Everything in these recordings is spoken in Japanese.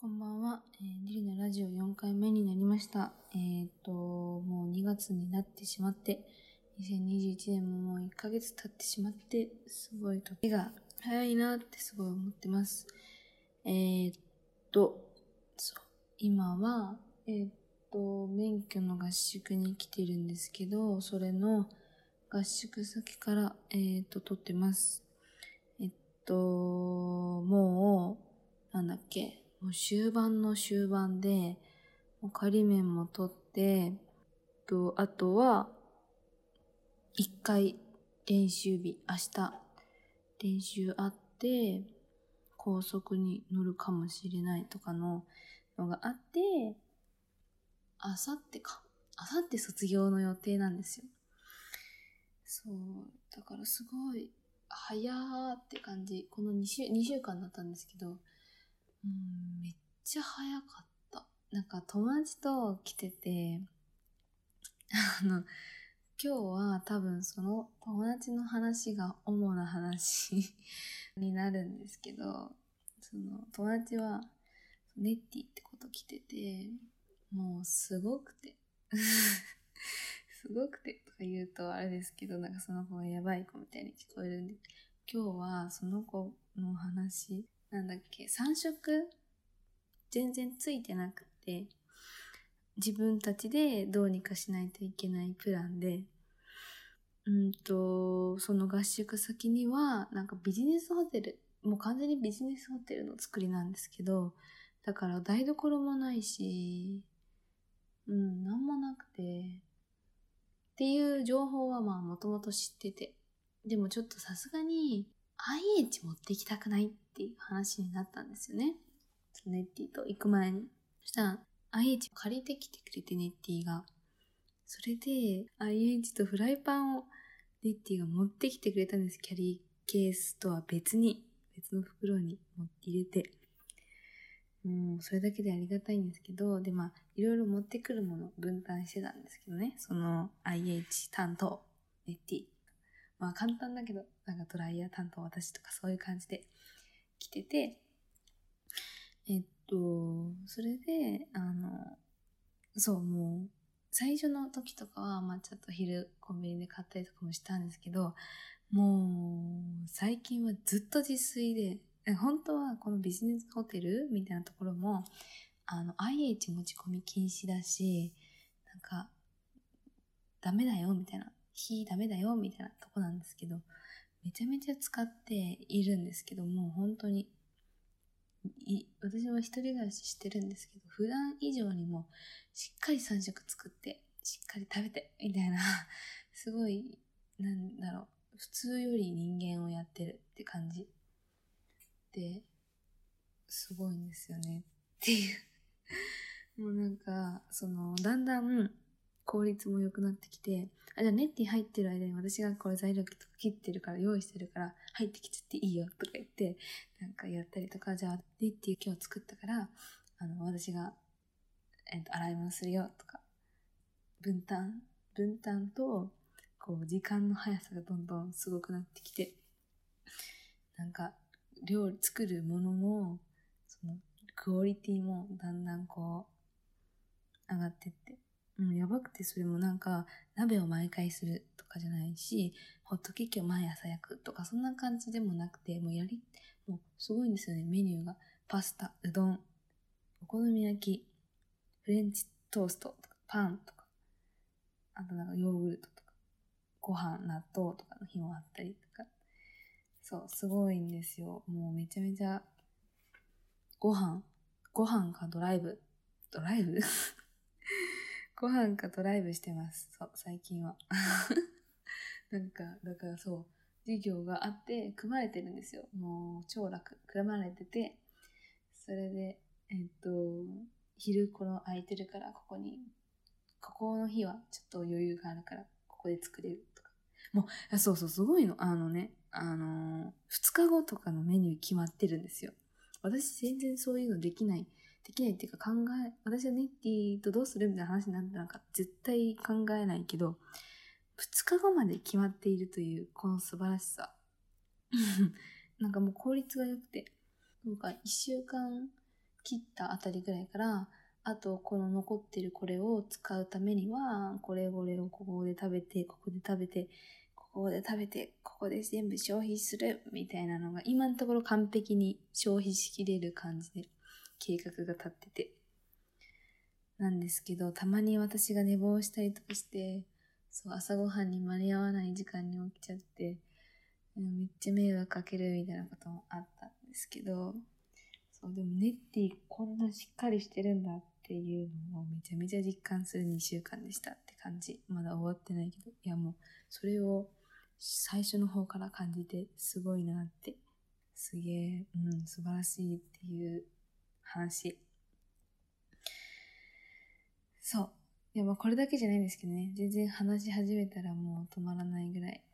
こんばんは。えー、リリのラジオ4回目になりました。えっ、と、もう2月になってしまって、2021年ももう1ヶ月経ってしまって、すごい時が早いなってすごい思ってます。えっ、と、そう、今は、えっ、と、免許の合宿に来てるんですけど、それの合宿先から、えっ、と、撮ってます。えっと、もう、なんだっけ、もう終盤の終盤で、もう仮面も取って、と、あとは、一回練習日、明日、練習あって、高速に乗るかもしれないとかののがあって、あさってか。あさって卒業の予定なんですよ。そう。だからすごい、早ーって感じ。この2週、2週間だったんですけど、うん、めっちゃ早かった。なんか友達と来てて、あの、今日は多分その友達の話が主な話 になるんですけど、その友達はネッティってこと来てて、もうすごくて、すごくてとか言うとあれですけど、なんかその子がやばい子みたいに聞こえるんで、今日はその子の話、なんだっけ、3色？全然ついてなくて、自分たちでどうにかしないといけないプランで、うんと、その合宿先には、なんかビジネスホテル、もう完全にビジネスホテルの作りなんですけど、だから台所もないし、うん、なんもなくて、っていう情報はまあもともと知ってて、でもちょっとさすがに IH 持ってきたくないっていう話になったんですよね。ネッティと行く前に。そしたら IH 借りてきてくれてネッティが。それで IH とフライパンをネッティが持ってきてくれたんです。キャリーケースとは別に、別の袋に持って入れて。もうそれだけでありがたいんですけど、でまあ、いろいろ持ってくるものを分担してたんですけどね。その IH 担当、ネッティ。まあ簡単だけど、なんかドライヤー担当私とかそういう感じで来てて、えっと、それで、あの、そう、もう、最初の時とかは、まあちょっと昼コンビニで買ったりとかもしたんですけど、もう、最近はずっと自炊で、本当はこのビジネスホテルみたいなところも、あの、IH 持ち込み禁止だし、なんか、ダメだよ、みたいな。火ダメだよ、みたいなとこなんですけど、めちゃめちゃ使っているんですけども、う本当に、私は一人暮らししてるんですけど、普段以上にもしっかり3食作って、しっかり食べて、みたいな、すごい、なんだろう、普通より人間をやってるって感じ。で、すごいんですよね。っていう。もうなんか、その、だんだん効率も良くなってきて、あ、じゃあネッティ入ってる間に私がこれ材料切ってるから用意してるから入ってきちゃっていいよとか言って、なんかやったりとか、じゃあネッティ今日作ったから、あの、私が、えっと、洗い物するよとか、分担、分担と、こう、時間の速さがどんどんすごくなってきて、なんか、料理作るものも、その、クオリティもだんだんこう、上がってって。うん、やばくてそれもなんか、鍋を毎回するとかじゃないし、ホットケーキを毎朝焼くとか、そんな感じでもなくて、もうやり、もうすごいんですよね、メニューが。パスタ、うどん、お好み焼き、フレンチトーストとか、パンとか、あとなんかヨーグルトとか、ご飯、納豆とかの日もあったりとか。そう、すごいんですよ。もうめちゃめちゃ、ご飯、ご飯かドライブ、ドライブ？ご飯かドライブしてます。そう、最近は。なんか、だからそう、授業があって、組まれてるんですよ。もう、超楽。組まれてて、それで、えっと、昼この空いてるから、ここに、ここの日はちょっと余裕があるから、ここで作れるとか。もう、そうそう、すごいの。あのね、あのー、2日後とかのメニュー決まってるんですよ。私全然そういうのできない。できないっていうか考え、私はネッティとどうするみたいな話になってなんか絶対考えないけど、2日後まで決まっているというこの素晴らしさ。なんかもう効率が良くて、なんか1週間切ったあたりぐらいから、あとこの残ってるこれを使うためには、これこれをここで食べて、ここで食べて、ここで食べて、ここで全部消費するみたいなのが今のところ完璧に消費しきれる感じで計画が立ってて。なんですけど、たまに私が寝坊したりとかして、そう、朝ごはんに間に合わない時間に起きちゃって、うんめっちゃ迷惑かけるみたいなこともあったんですけど、そう、でもネッティこんなしっかりしてるんだっていうのをめちゃめちゃ実感する2週間でしたって感じ。まだ終わってないけど、いやもう、それを最初の方から感じてすごいなって、すげえ、うん、素晴らしいっていう話。そう。いや、まあこれだけじゃないんですけどね。全然話し始めたらもう止まらないぐらい。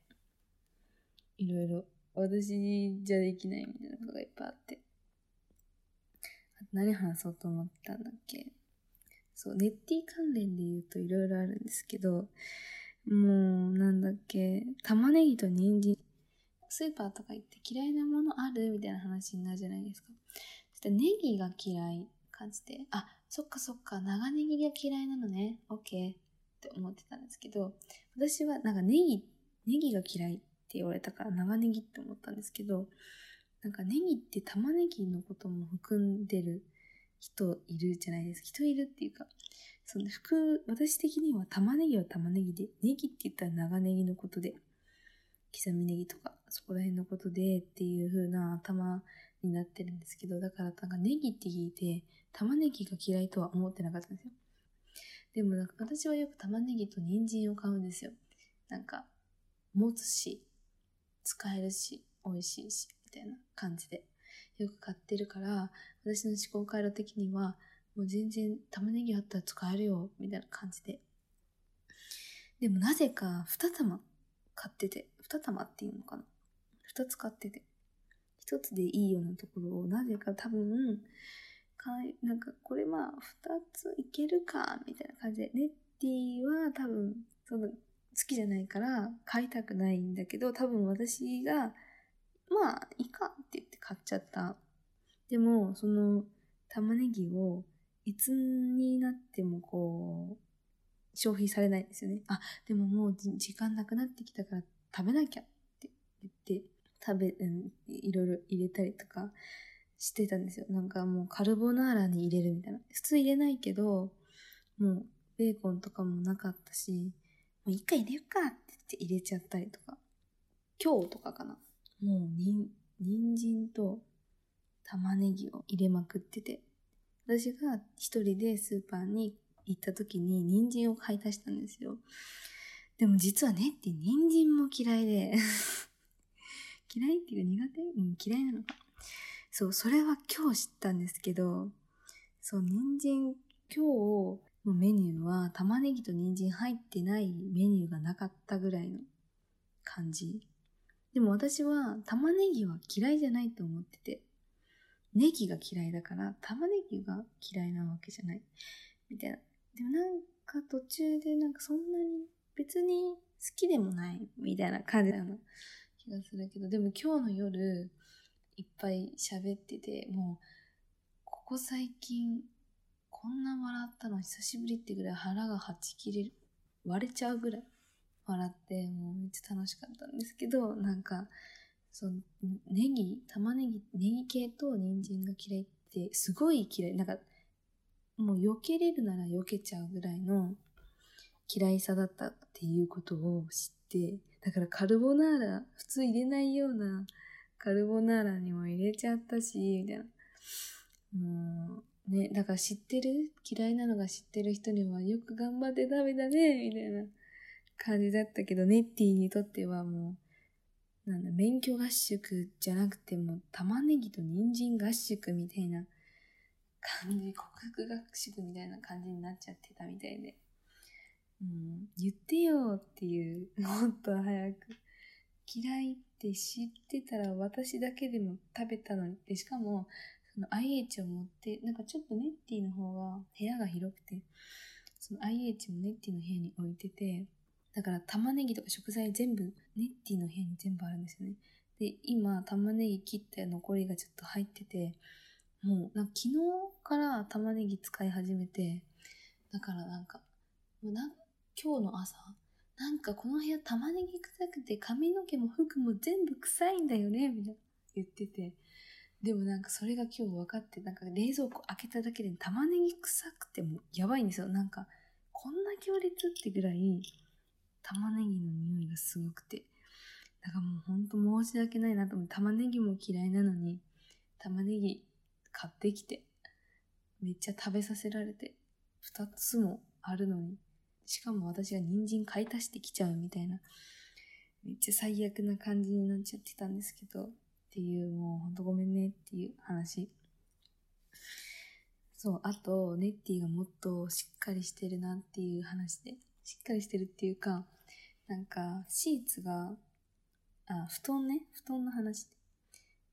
いろいろ、私じゃできないみたいなことがいっぱいあって。あと何話そうと思ったんだっけそう、ネッティ関連で言うといろいろあるんですけど、もう、なんだっけ、玉ねぎと人参。スーパーとか行って嫌いなものある？みたいな話になるじゃないですか。そしたらネギが嫌い感じて、あ、そっかそっか、長ネギが嫌いなのね。オッケーって思ってたんですけど、私はなんかネギ、ネギが嫌いって言われたから長ネギって思ったんですけど、なんかネギって玉ねぎのことも含んでる人いるじゃないですか。人いるっていうか、その服、私的には玉ねぎは玉ねぎで、ネギって言ったら長ネギのことで、刻みネギとか、そこら辺のことでっていう風な頭になってるんですけど、だからなんかネギって聞いて、玉ねぎが嫌いとは思ってなかったんですよ。でもなんか私はよく玉ねぎと人参を買うんですよ。なんか、持つし、使えるし、美味しいし、みたいな感じで。よく買ってるから、私の思考回路的には、もう全然玉ねぎあったら使えるよ、みたいな感じで。でもなぜか2玉買ってて、2玉っていうのかな ?2 つ買ってて。1つでいいようなところを、なぜか多分、かいなんかこれまあ2ついけるか、みたいな感じで。ネッティは多分、その好きじゃないから買いたくないんだけど、多分私が、まあいいかって言って買っちゃった。でも、その玉ねぎをいつになってもこう、消費されないんですよね。あ、でももう時間なくなってきたから食べなきゃって言って、食べ、うん、いろいろ入れたりとかしてたんですよ。なんかもうカルボナーラに入れるみたいな。普通入れないけど、もうベーコンとかもなかったし、もう一回入れるかって言って入れちゃったりとか。今日とかかな。もうにん、人参と玉ねぎを入れまくってて。私が一人でスーパーに行った時に人参を買い足したんですよ。でも実はねって人参も嫌いで嫌いっていうか苦手？うん、嫌いなのか。そう、それは今日知ったんですけど、そう、人参、今日のメニューは玉ねぎと人参入ってないメニューがなかったぐらいの感じ。でも私は玉ねぎは嫌いじゃないと思ってて、ネギが嫌いだから玉ねぎが嫌いなわけじゃない。みたいな。でもなんか途中でなんかそんなに別に好きでもないみたいな感じなの気がするけど、でも今日の夜いっぱい喋ってて、もうここ最近こんな笑ったの久しぶりってぐらい腹がはち切れる、割れちゃうぐらい笑って、もうめっちゃ楽しかったんですけど、なんか、そう、ネギ、玉ねぎ、ネギ系と人参が嫌いってすごい嫌い。なんか、もう避けれるなら避けちゃうぐらいの嫌いさだったっていうことを知って、だからカルボナーラ、普通入れないようなカルボナーラにも入れちゃったし、みたいな。もう、ね、だから知ってる嫌いなのが知ってる人にはよく頑張って食べたね、みたいな感じだったけど、ネッティにとってはもう、なんだ、免許合宿じゃなくても、玉ねぎと人参合宿みたいな感じ、告白合宿みたいな感じになっちゃってたみたいで。うん、言ってよっていう、もっと早く。嫌いって知ってたら私だけでも食べたのに。でしかも、その IH を持って、なんかちょっとネッティの方が部屋が広くて、その IH もネッティの部屋に置いてて、だから玉ねぎとか食材全部ネッティの部屋に全部あるんですよね。で、今玉ねぎ切って残りがちょっと入ってて、もう、なんか昨日から玉ねぎ使い始めて、だからなんか、もうなん今日の朝、なんかこの部屋玉ねぎ臭くて髪の毛も服も全部臭いんだよね、みたいな言ってて。でもなんかそれが今日分かって、なんか冷蔵庫開けただけで玉ねぎ臭くてもやばいんですよ。なんか、こんな強烈ってぐらい玉ねぎの匂いがすごくて。だからもうほんと申し訳ないなと思って、玉ねぎも嫌いなのに、玉ねぎ買ってきて、めっちゃ食べさせられて、二つもあるのに、しかも私が人参買い足してきちゃうみたいな、めっちゃ最悪な感じになっちゃってたんですけど、っていう、もうほんとごめんねっていう話。そう、あと、ネッティがもっとしっかりしてるなっていう話で、しっかりしてるっていうか、なんか、シーツが、あ、布団ね、布団の話。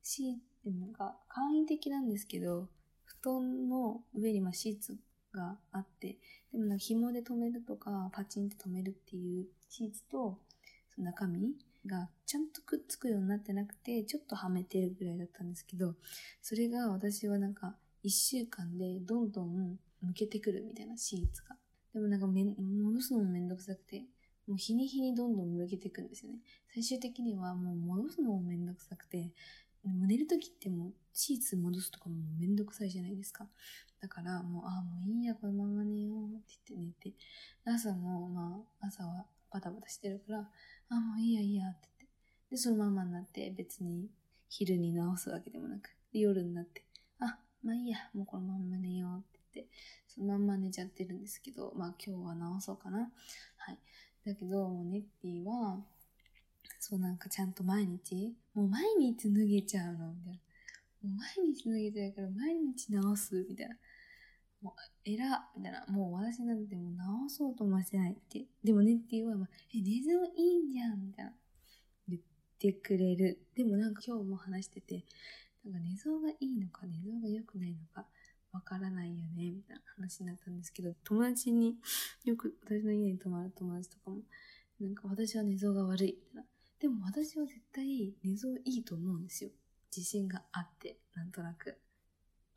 シーツ、なんか、簡易的なんですけど、布団の上にまあシーツがあって、でもなんか紐で留めるとか、パチンって留めるっていうシーツと、その中身がちゃんとくっつくようになってなくて、ちょっとはめてるぐらいだったんですけど、それが私はなんか、一週間でどんどん抜けてくるみたいなシーツが。でもなんかめん、戻すのもめんどくさくて、もう日に日にどんどん抜けていくんですよね。最終的にはもう戻すのもめんどくさくて、も寝るときってもうシーツ戻すとかもめんどくさいじゃないですか。だからもう、ああ、もういいや、このまま寝ようって言って寝て、朝もまあ、朝はバタバタしてるから、ああ、もういいや、いいやって言って。で、そのままになって別に昼に直すわけでもなく、で夜になって、あ、まあいいや、もうこのまま寝ようって言って、そのまんま寝ちゃってるんですけど、まあ今日は直そうかな。はい。だけど、もうネッティは、そうなんかちゃんと毎日、もう毎日脱げちゃうの、みたいな。もう毎日脱げちゃうから毎日直す、みたいな。もう、えら、みたいな。もう私なんてもう直そうともしてないって。でもネッティは、まあ、え、寝相いいんじゃん、みたいな。言ってくれる。でもなんか今日も話してて、なんか寝相がいいのか寝相が良くないのかわからないよね、みたいな話になったんですけど、友達に、よく私の家に泊まる友達とかも、なんか私は寝相が悪い、みたいな。でも私は絶対寝相いいと思うんですよ。自信があって、なんとなく。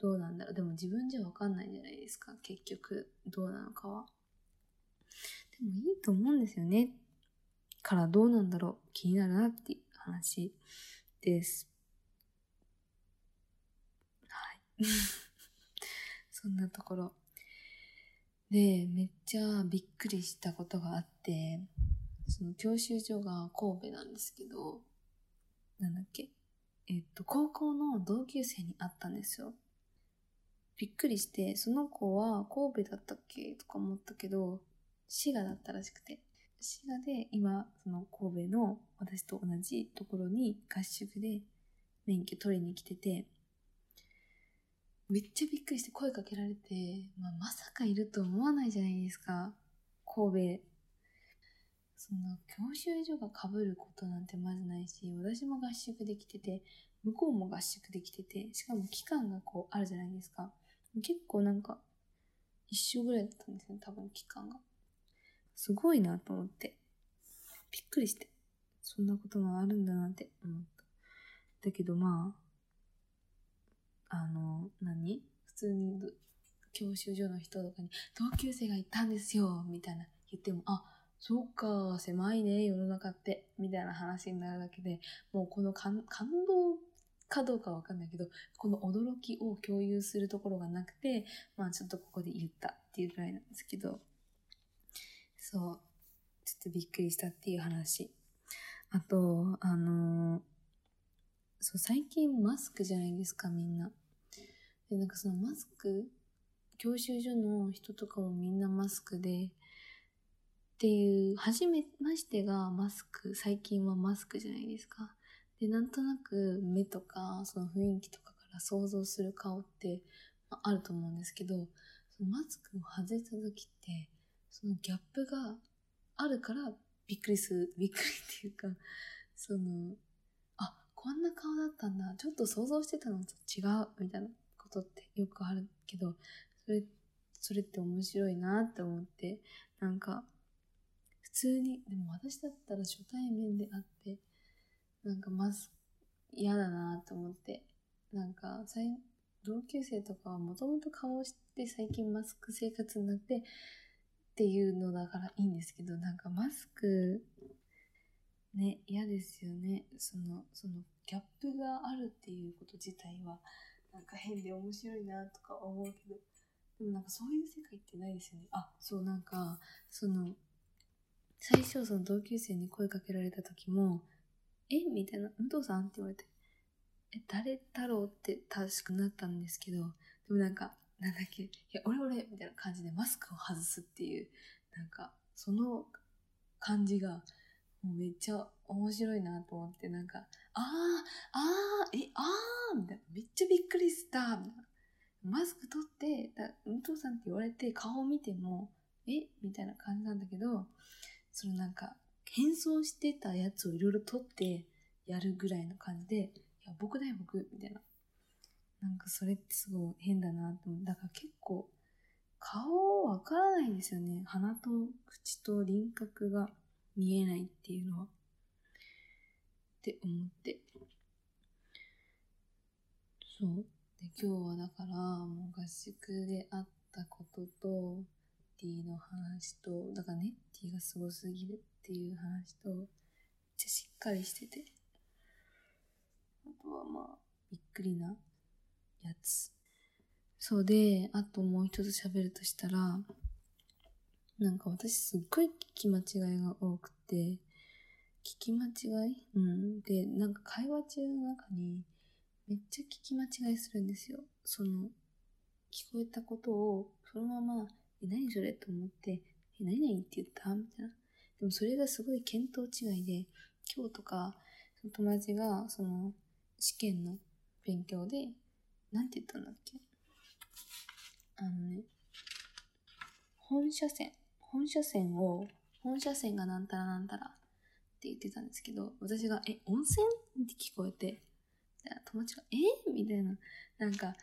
どうなんだろう。でも自分じゃわかんないじゃないですか。結局、どうなのかは。でもいいと思うんですよね。からどうなんだろう。気になるなっていう話です。はい。そんなところ。で、めっちゃびっくりしたことがあって、その教習所が神戸なんですけど、なんだっけ？えっと、高校の同級生に会ったんですよ。びっくりして、その子は神戸だったっけ？とか思ったけど、滋賀だったらしくて。滋賀で今、その神戸の私と同じところに合宿で免許取りに来てて、めっちゃびっくりして声かけられて、まあ、まさかいると思わないじゃないですか。神戸。その教習所が被ることなんてまずないし、私も合宿できてて、向こうも合宿できてて、しかも期間がこうあるじゃないですか。結構なんか、一緒ぐらいだったんですよ、多分期間が。すごいなと思って。びっくりして。そんなこともあるんだなって思った。だけどまあ、あの、何？普通に教習所の人とかに、同級生がいたんですよみたいな言っても、あ、そうか、狭いね、世の中って、みたいな話になるだけで、もうこの感動かどうかわかんないけど、この驚きを共有するところがなくて、まあちょっとここで言ったっていうぐらいなんですけど、そう、ちょっとびっくりしたっていう話。あと、あのそう、最近マスクじゃないですか、みんな。で、なんかそのマスク、教習所の人とかもみんなマスクで、っていう、初めましてがマスク、最近はマスクじゃないですか。で、なんとなく目とか、その雰囲気とかから想像する顔って、まあ、ると思うんですけど、そのマスクを外した時って、そのギャップがあるからびっくりする、びっくりっていうか、その、あ、こんな顔だったんだ、ちょっと想像してたのと違う、みたいなことってよくあるけど、それ、それって面白いなって思って、なんか、通に、でも私だったら初対面で会って、なんかまず嫌だなと思って、なんか、さ同級生とかはもともと顔して最近マスク生活になってっていうのだからいいんですけど、なんかマスク、ね、嫌ですよね。その、そのギャップがあるっていうこと自体は、なんか変で面白いなとか思うけど、でもなんかそういう世界ってないですよね。あ、そうなんか、その、最初その同級生に声かけられた時も、え？みたいな、武藤さん？って言われて、え、誰？だろう？って確かなったんですけど、でもなんか、なんだっけ、いや、俺俺みたいな感じでマスクを外すっていう、なんか、その感じが、もうめっちゃ面白いなと思って、なんか、あー、あー、え、あーみたいな、めっちゃびっくりしたみたいな。マスク取って、だ武藤さんって言われて顔を見ても、え？みたいな感じなんだけど、そのなんか、変装してたやつをいろいろ取ってやるぐらいの感じで、いや、僕だよ、僕、みたいな。なんかそれってすごい変だなと思う。だから結構、顔わからないんですよね。鼻と口と輪郭が見えないっていうのは。って思って。そう。で、今日はだから、もう合宿であったことと、ティの話と、だからネッティがすごすぎるっていう話と、めっちゃしっかりしてて。あとはまあ、びっくりなやつ。そうで、あともう一つ喋るとしたら、なんか私すっごい聞き間違いが多くて、聞き間違い？うん。で、なんか会話中の中にめっちゃ聞き間違いするんですよ。その、聞こえたことをそのまま、え、何それ？と思って、え、何々って言った？みたいな。でもそれがすごい見当違いで、今日とか、その友達が、その、試験の勉強で、なんて言ったんだっけ？あのね、本社線、本社線を、本社線がなんたらなんたらって言ってたんですけど、私が、え、温泉？って聞こえて、友達が、え？みたいな、なんか、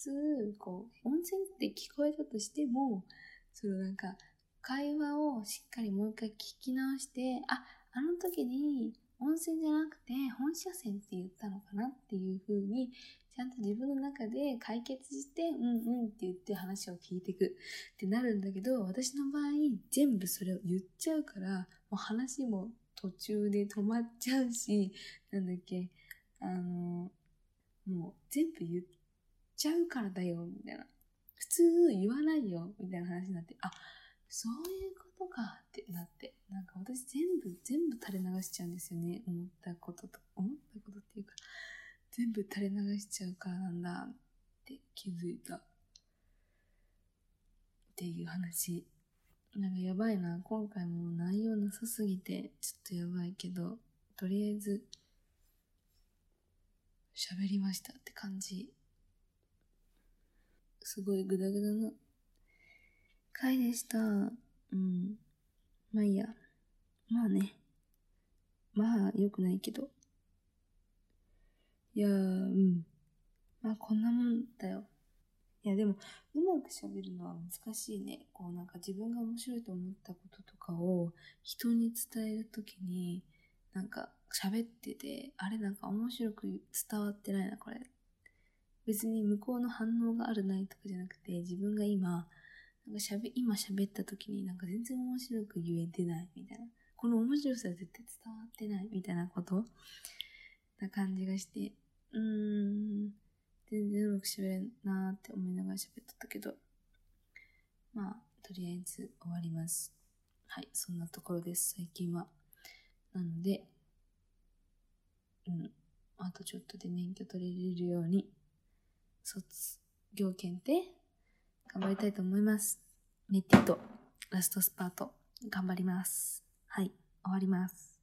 通、こう、温泉って聞こえたとしても、そのなんか、会話をしっかりもう一回聞き直して、あ、あの時に温泉じゃなくて本社線って言ったのかなっていう風に、ちゃんと自分の中で解決して、うんうんって言って話を聞いていくってなるんだけど、私の場合、全部それを言っちゃうから、もう話も途中で止まっちゃうし、なんだっけ、あの、もう全部言っちゃうからだよ、みたいな。普通言わないよ、みたいな話になって、あ、そういうことかってなって、なんか私全部、全部垂れ流しちゃうんですよね。思ったことと、思ったことっていうか、全部垂れ流しちゃうからなんだって気づいた。っていう話。なんかやばいな。今回も内容なさすぎて、ちょっとやばいけど、とりあえず、喋りましたって感じ。すごいグダグダな回でした。うん。まあいいや。まあね。まあ、良くないけど。いやー、うん。まあ、こんなもんだよ。いや、でも、うまく喋るのは難しいね。こう、なんか自分が面白いと思ったこととかを人に伝えるときに、なんか喋ってて、あれなんか面白く伝わってないな、これ。別に向こうの反応があるないとかじゃなくて、自分が今、なんか喋、今喋った時になんか全然面白く言えてないみたいな。この面白さは絶対伝わってないみたいなことな感じがして、うーん、全然うまく喋れんなーって思いながら喋っとったけど、まあ、とりあえず終わります。はい、そんなところです、最近は。なので、うん、あとちょっとで免許取れるように、卒業検定頑張りたいと思います。ネッティとラストスパート頑張ります。はい、終わります。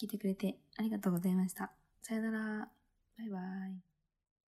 聞いてくれてありがとうございました。さよなら。バイバイ。